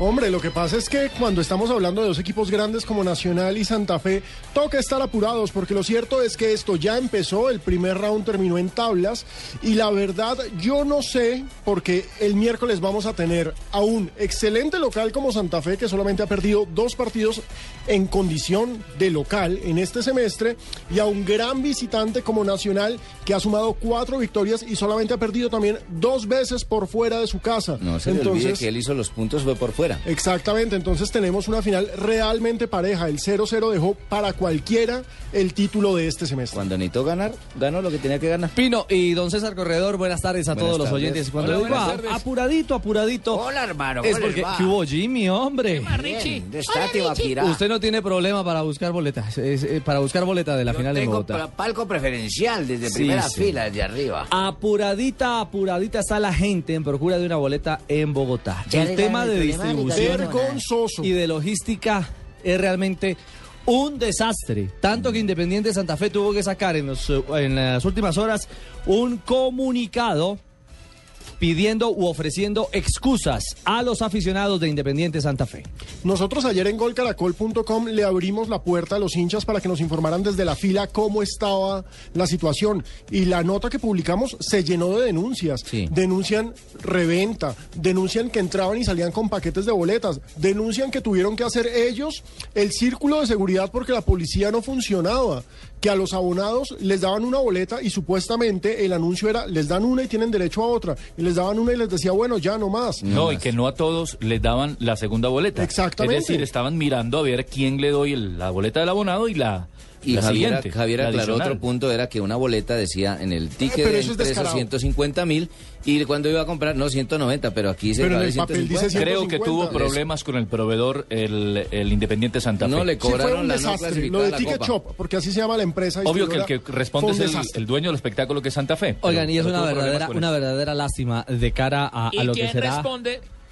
Hombre, lo que pasa es que cuando estamos hablando de dos equipos grandes como Nacional y Santa Fe, toca estar apurados porque lo cierto es que esto ya empezó, el primer round terminó en tablas y la verdad yo no sé porque el miércoles vamos a tener a un excelente local como Santa Fe que solamente ha perdido dos partidos en condición de local en este semestre y a un gran visitante como Nacional que ha sumado cuatro victorias y solamente ha perdido también dos veces por fuera de su casa. No se le olvide que él hizo los puntos fue por fuera. Exactamente, entonces tenemos una final realmente pareja. El 0-0 dejó para cualquiera el título de este semestre. Cuando necesitó ganar, ganó lo que tenía que ganar. Pino y don César Corredor, buenas tardes a Buenas todos los oyentes. Cuando Hola, digo buenas a- tardes. apuradito, apuradito. Hola, hermano, Es ¿cómo les porque va? ¿qué hubo Jimmy, hombre. Bien, de Guapira. Usted no tiene problema para buscar boletas, es, eh, para buscar boleta de la Yo final en tengo Bogotá. pa- palco preferencial desde Sí, primera sí. fila, desde arriba. Apuradita, apuradita está la gente en procura de una boleta en Bogotá. Ya el tema de de distribución Vergonzoso. y de logística es realmente un desastre. Tanto que Independiente Santa Fe tuvo que sacar en, los, eh, en las últimas horas un comunicado pidiendo u ofreciendo excusas a los aficionados de Independiente Santa Fe. Nosotros ayer en golcaracol.com le abrimos la puerta a los hinchas para que nos informaran desde la fila cómo estaba la situación. Y la nota que publicamos se llenó de denuncias. Sí. Denuncian reventa, denuncian que entraban y salían con paquetes de boletas, denuncian que tuvieron que hacer ellos el círculo de seguridad porque la policía no funcionaba, que a los abonados les daban una boleta y supuestamente el anuncio era les dan una y tienen derecho a otra. Y les daban una y les decía, bueno, ya no más. No, y que no a todos les daban la segunda boleta. Exactamente. Es decir, estaban mirando a ver quién le doy el- la boleta del abonado y la, Y la Javier, siguiente. Javier la aclaró adicional. otro punto, era que una boleta decía en el ticket de descarado. 150 mil y cuando iba a comprar, no, 190, pero aquí se Pero en el papel dice 150. Creo que 150. tuvo problemas con el proveedor, el, el Independiente Santa Fe. No le Sí, fue cobraron un la no desastre. Lo de la Ticket Copa. Shop, porque así se llama la empresa. Obvio que el que responde es el, dueño del espectáculo que es Santa Fe. Oigan, Pero- y es una verdadera, una verdadera lástima de cara a, a lo que será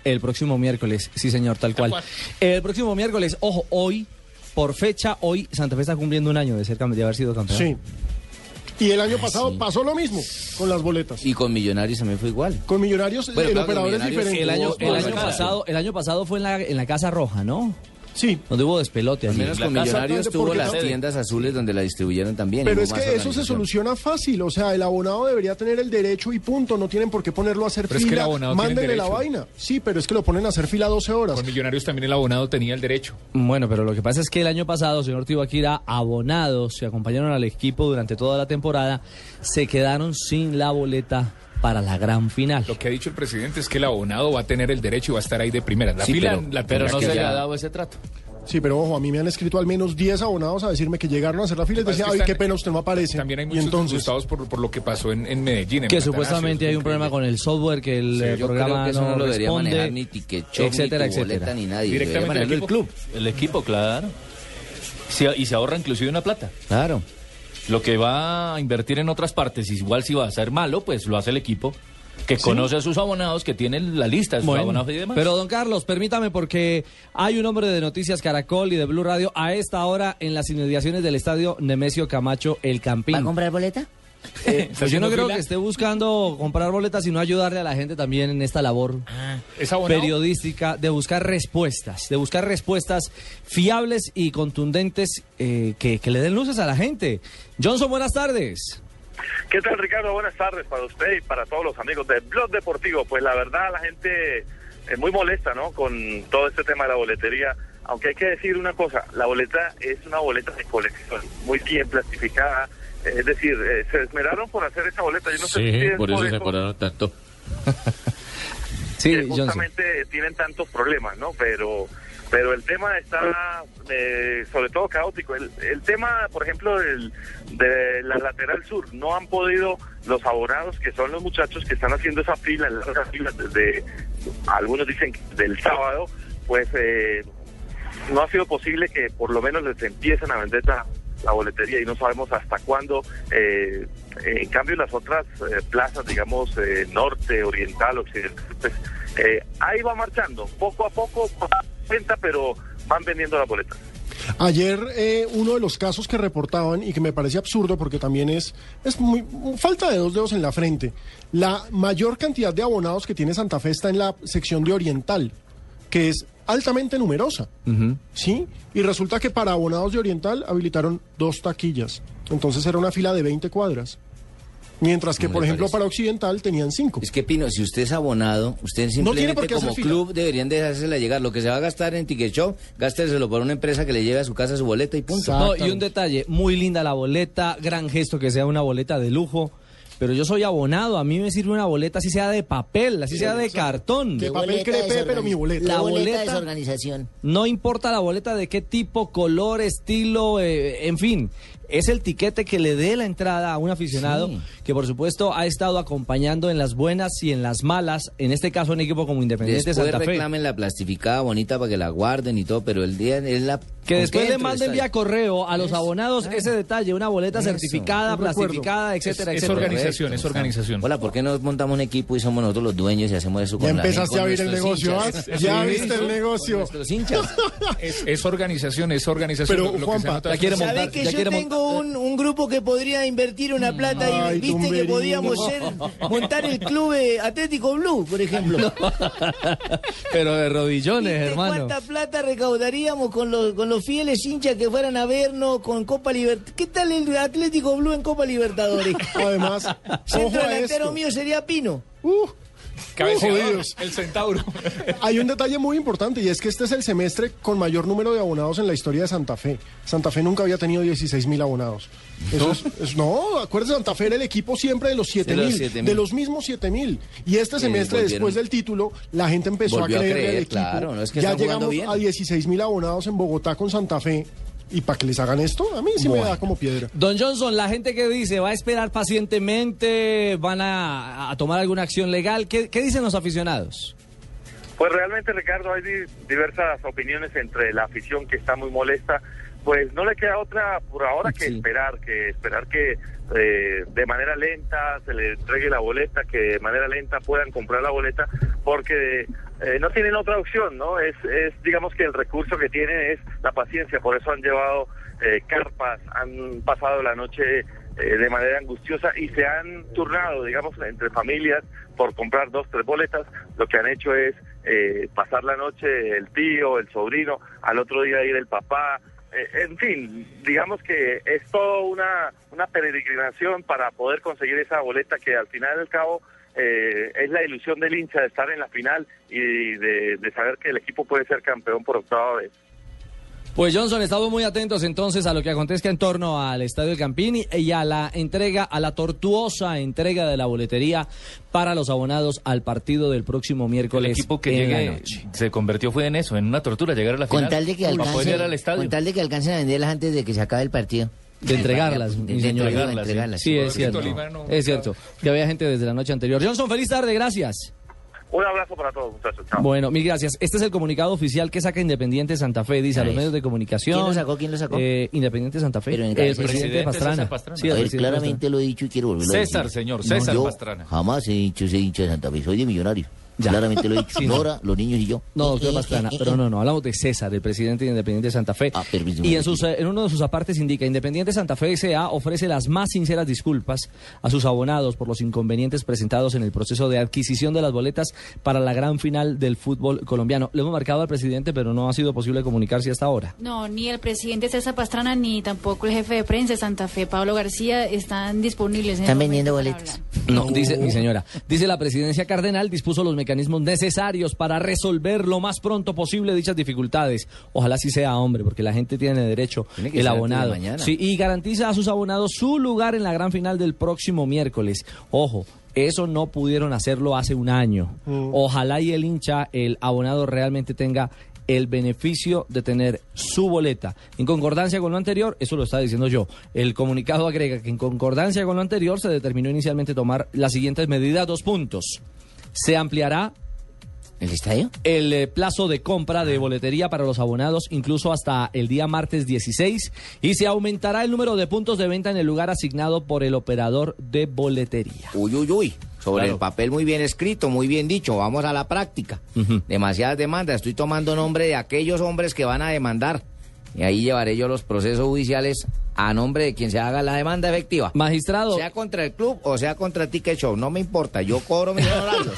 el próximo miércoles. Sí, señor, tal cual. El próximo miércoles, ojo, hoy, por fecha, hoy Santa Fe está cumpliendo un año de, ser, de haber sido campeón. Sí. Y el año Ah, pasado sí. pasó lo mismo con las boletas. Y con Millonarios también fue igual. Con Millonarios Bueno, el claro, operador es diferente. El año, el año pasado, el año pasado fue en la, en la Casa Roja, ¿no? Sí. Donde hubo despelote Al menos con Millonarios tuvo las no- tiendas azules donde la distribuyeron también. Pero es que eso se soluciona fácil. O sea, el abonado debería tener el derecho y punto. No tienen por qué ponerlo a hacer Pero es que el fila. abonado tiene el Mándenle la vaina. Sí, pero es que lo ponen a hacer fila 12 horas. Con Millonarios también el abonado tenía el derecho. Bueno, pero lo que pasa es que el año pasado, señor Tibaquira, abonados se acompañaron al equipo durante toda la temporada, se quedaron sin la boleta para la gran final. Lo que ha dicho el presidente es que el abonado va a tener el derecho y va a estar ahí de primera. La Sí, fila, pero- la Pero tendrá no se le ha dado ese trato. Sí, pero ojo, a mí me han escrito al menos 10 abonados a decirme que llegaron a hacer la fila y decían, ay, qué pena, usted no aparece. También hay muchos entonces, disgustados por, por lo que pasó en, en Medellín. en Que supuestamente es hay un problema con el software, que el Sí, eh, yo programa creo que eso no, lo debería responde, manejar ni Ticket Shop, etcétera, ni tu boleta, etcétera. ni nadie. Directamente Debería el el club. El equipo, claro. Y se ahorra inclusive una plata. Claro. Lo que va a invertir en otras partes, igual si va a ser malo, pues lo hace el equipo que conoce a sus abonados, que tienen la lista de sus Bueno, abonados y demás. pero don Carlos, permítame porque hay un hombre de Noticias Caracol y de Blue Radio a esta hora en las inmediaciones del estadio Nemesio Camacho El Campín. ¿Va a comprar boleta? Eh, pues yo no creo fila? que esté buscando comprar boletas, sino ayudarle a la gente también en esta labor ¿Es abonado? periodística de buscar respuestas, de buscar respuestas fiables y contundentes eh, que, que le den luces a la gente. Johnson, buenas tardes. ¿Qué tal, Ricardo? Buenas tardes para usted y para todos los amigos de Blog Deportivo. Pues la verdad, la gente es muy molesta, ¿no? Con todo este tema de la boletería. Aunque hay que decir una cosa, la boleta es una boleta de colección, muy bien plastificada. Es decir, eh, se esmeraron por hacer esa boleta. Yo no sé si es tanto. Sí, que Johnson. justamente tienen tantos problemas, ¿no? Pero pero el tema está eh, sobre todo caótico. El, el tema, por ejemplo, del, de la lateral sur, no han podido los abonados, que son los muchachos que están haciendo esa fila, larga fila desde, algunos dicen del sábado, pues eh, no ha sido posible que por lo menos les empiecen a vender la, la boletería y no sabemos hasta cuándo. eh, en cambio, las otras eh, plazas, digamos, eh, norte, oriental, occidental, pues eh, ahí va marchando, poco a poco, cuenta, pero van vendiendo la boleta. Ayer eh, uno de los casos que reportaban y que me parece absurdo porque también es, es muy, falta de dos dedos en la frente. La mayor cantidad de abonados que tiene Santa Fe está en la sección de Oriental, que es altamente numerosa. ¿Sí? Y resulta que para abonados de Oriental habilitaron dos taquillas. Entonces era una fila de 20 cuadras. Mientras que, No por ejemplo, parece. para Occidental tenían cinco. Es que Pino, si usted es abonado, usted simplemente como fila. club deberían dejársela llegar. Lo que se va a gastar en Ticket Show, gásteselo por una empresa que le lleve a su casa su boleta y punto. No, y un detalle, muy linda la boleta, gran gesto que sea una boleta de lujo. Pero yo soy abonado, a mí me sirve una boleta así sea de papel, así sea de cartón. Que papel crepe, pero mi boleta. La boleta de esa organización. No importa la boleta de qué tipo, color, estilo, eh, en fin. Es el tiquete que le dé la entrada a un aficionado Sí. que por supuesto ha estado acompañando en las buenas y en las malas, en este caso un equipo como Independiente Después Santa Fe. reclamen la plastificada bonita para que la guarden y todo, pero el día es la... Que ¿con después le manden vía correo a los abonados Ah. ese detalle, una boleta Eso. certificada, plastificada, etcétera, Es- es etcétera. organización, es organización. Hola, ¿por qué no montamos un equipo y somos nosotros los dueños y hacemos eso con Ya la empezaste a ver el negocio, hinchas? ¿ah? Ya viste el negocio. hinchas. Es, es organización, es organización. Pero, Lo- lo que se Juanpa, nota ya es- quiere ¿Sabés montar- que ya yo quiere tengo un, un grupo que podría invertir una plata Ay, y viste que podíamos ser, montar el club eh, Atlético Blue, por ejemplo? Pero de rodillones, ¿Viste hermano. ¿Cuánta plata recaudaríamos con los, con los fieles hinchas que fueran a vernos con Copa Libertadores? ¿Qué tal el Atlético Blue en Copa Libertadores? Además, ojo Centro a delantero esto. mío sería Pino. Uh, Cabeceador, el centauro. Hay un detalle muy importante y es que este es el semestre con mayor número de abonados en la historia de Santa Fe. Santa Fe nunca había tenido 16 mil abonados. Eso es, es- no, acuérdense, Santa Fe era el equipo siempre de los 7 De los mil, 7.000. de los mismos 7 mil. Y este semestre, volvieron- después del título, la gente empezó a a creer en el equipo. claro, no es que ya llegamos bien. a 16 mil abonados en Bogotá con Santa Fe. Y para que les hagan esto, a mí sí me da como piedra. Don Johnson, la gente que dice va a esperar pacientemente, van a, a tomar alguna acción legal, ¿qué, qué dicen los aficionados? Pues realmente, Ricardo, hay di- diversas opiniones entre la afición que está muy molesta. Pues no le queda otra por ahora que Sí. esperar, que esperar que eh, de manera lenta se le entregue la boleta, que de manera lenta puedan comprar la boleta, porque eh, no tienen otra opción, ¿no? Es, es, digamos que el recurso que tienen es la paciencia, por eso han llevado eh, carpas, han pasado la noche eh, de manera angustiosa y se han turnado, digamos, entre familias por comprar dos, tres boletas. Lo que han hecho es eh, pasar la noche el tío, el sobrino, al otro día ir el papá. Eh, en fin, digamos que es todo una, una peregrinación para poder conseguir esa boleta que al final del cabo eh, es la ilusión del hincha de estar en la final y de, de saber que el equipo puede ser campeón por octava vez. Pues Johnson, estamos muy atentos entonces a lo que acontezca en torno al Estadio del Campín y a la entrega, a la tortuosa entrega de la boletería para los abonados al partido del próximo El miércoles equipo que llegue se convirtió fue en eso, en una tortura, llegar a la final. Con tal de que Para poder alcancen, llegar al estadio. con tal de que alcancen a venderlas antes de que se acabe el partido. De entregarlas, De- mi de señor. entregarlas, entregarlas. Sí, es cierto. No- Es cierto. Que había gente desde la noche anterior. Johnson, feliz tarde, gracias. Un abrazo para todos, muchachos. Chao. Bueno, mil gracias. Este es el comunicado oficial que saca Independiente Santa Fe, dice a los medios de comunicación. ¿Quién lo sacó? ¿Quién lo sacó? Eh, Independiente Santa Fe. Pero en el presidente, Pastrana. César Pastrana. Sí, el a ver, presidente claramente lo he dicho y quiero volverlo a decir. César, señor, César yo Pastrana. Jamás he dicho ese hincha de Santa Fe, soy de millonario. Ya. Claramente lo he dicho. Sí, no. Nora, los niños y yo. No, doctor Eh, eh, Pastrana, eh, pero eh. no, no, hablamos de César, el presidente de Independiente Santa Fe. Ah, permíteme, y en, sus, eh, en uno de sus apartes indica, Independiente Santa Fe S.A. ofrece las más sinceras disculpas a sus abonados por los inconvenientes presentados en el proceso de adquisición de las boletas para la gran final del fútbol colombiano. Le hemos marcado al presidente, pero no ha sido posible comunicarse hasta ahora. No, ni el presidente César Pastrana ni tampoco el jefe de prensa de Santa Fe, Pablo García, están disponibles. en Están el vendiendo boletas. No, dice mi señora. Dice la presidencia cardenal dispuso los mecanismos necesarios para resolver lo más pronto posible dichas dificultades. Ojalá sí sea hombre, porque la gente tiene derecho, Tiene que el abonado. Sí, y garantiza a sus abonados su lugar en la gran final del próximo miércoles. Ojo. Eso no pudieron hacerlo hace un año. Ojalá y el hincha, el abonado realmente tenga el beneficio de tener su boleta. En concordancia con lo anterior, eso lo está diciendo yo, el comunicado agrega que en concordancia con lo anterior se determinó inicialmente tomar las siguientes medidas, dos puntos. Se ampliará ¿El estadio? el eh, plazo de compra de boletería para los abonados incluso hasta el día martes 16 y se aumentará el número de puntos de venta en el lugar asignado por el operador de boletería. Uy, uy, uy. Sobre Claro. el papel muy bien escrito, muy bien dicho. Vamos a la práctica. Demasiadas demandas. Estoy tomando nombre de aquellos hombres que van a demandar. Y ahí llevaré yo los procesos judiciales a nombre de quien se haga la demanda efectiva. Magistrado. Sea contra el club o sea contra el Ticket Show. No me importa. Yo cobro mis honorarios.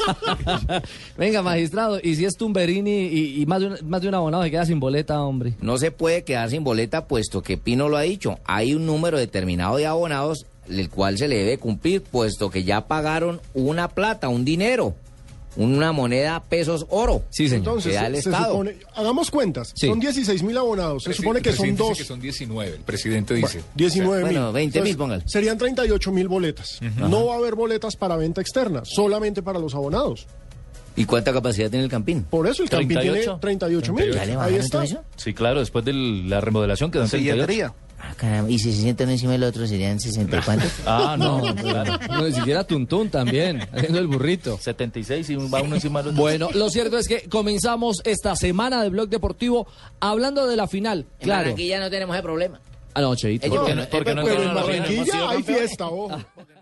Venga, magistrado, y si es Tumberini y, y más, de un, más de un abonado se queda sin boleta, hombre. No se puede quedar sin boleta puesto que Pino lo ha dicho. Hay un número determinado de abonados el cual se le debe cumplir puesto que ya pagaron una plata, un dinero, una moneda pesos oro. Sí, señor. Entonces, que da el se, se Estado. supone, hagamos cuentas, Sí. son 16 mil abonados, se supone que son dos, dice que son 19, el presidente dice. 19 mil. Bueno, 20 mil, póngale. Serían 38 mil boletas. No va a haber boletas para venta externa, solamente para los abonados. ¿Y cuánta capacidad tiene el Campín? Por eso el Campín tiene 38. 38 mil. ¿Ya le Ahí está. eso? Sí, claro, después de la remodelación quedó en 38. Ah, caramba, y si se sientan uno encima del otro serían 60 y cuántos. Ah, no, claro. No, ni siquiera Tuntún también, haciendo el burrito. 76 y va uno encima del otro. Bueno, lo cierto es que comenzamos esta semana de Blog Deportivo hablando de la final. En Claro. Barranquilla no tenemos ese problema. Ah, no, Cheito. Ellos- ¿Por qué no- por qué no hay fiesta, ojo.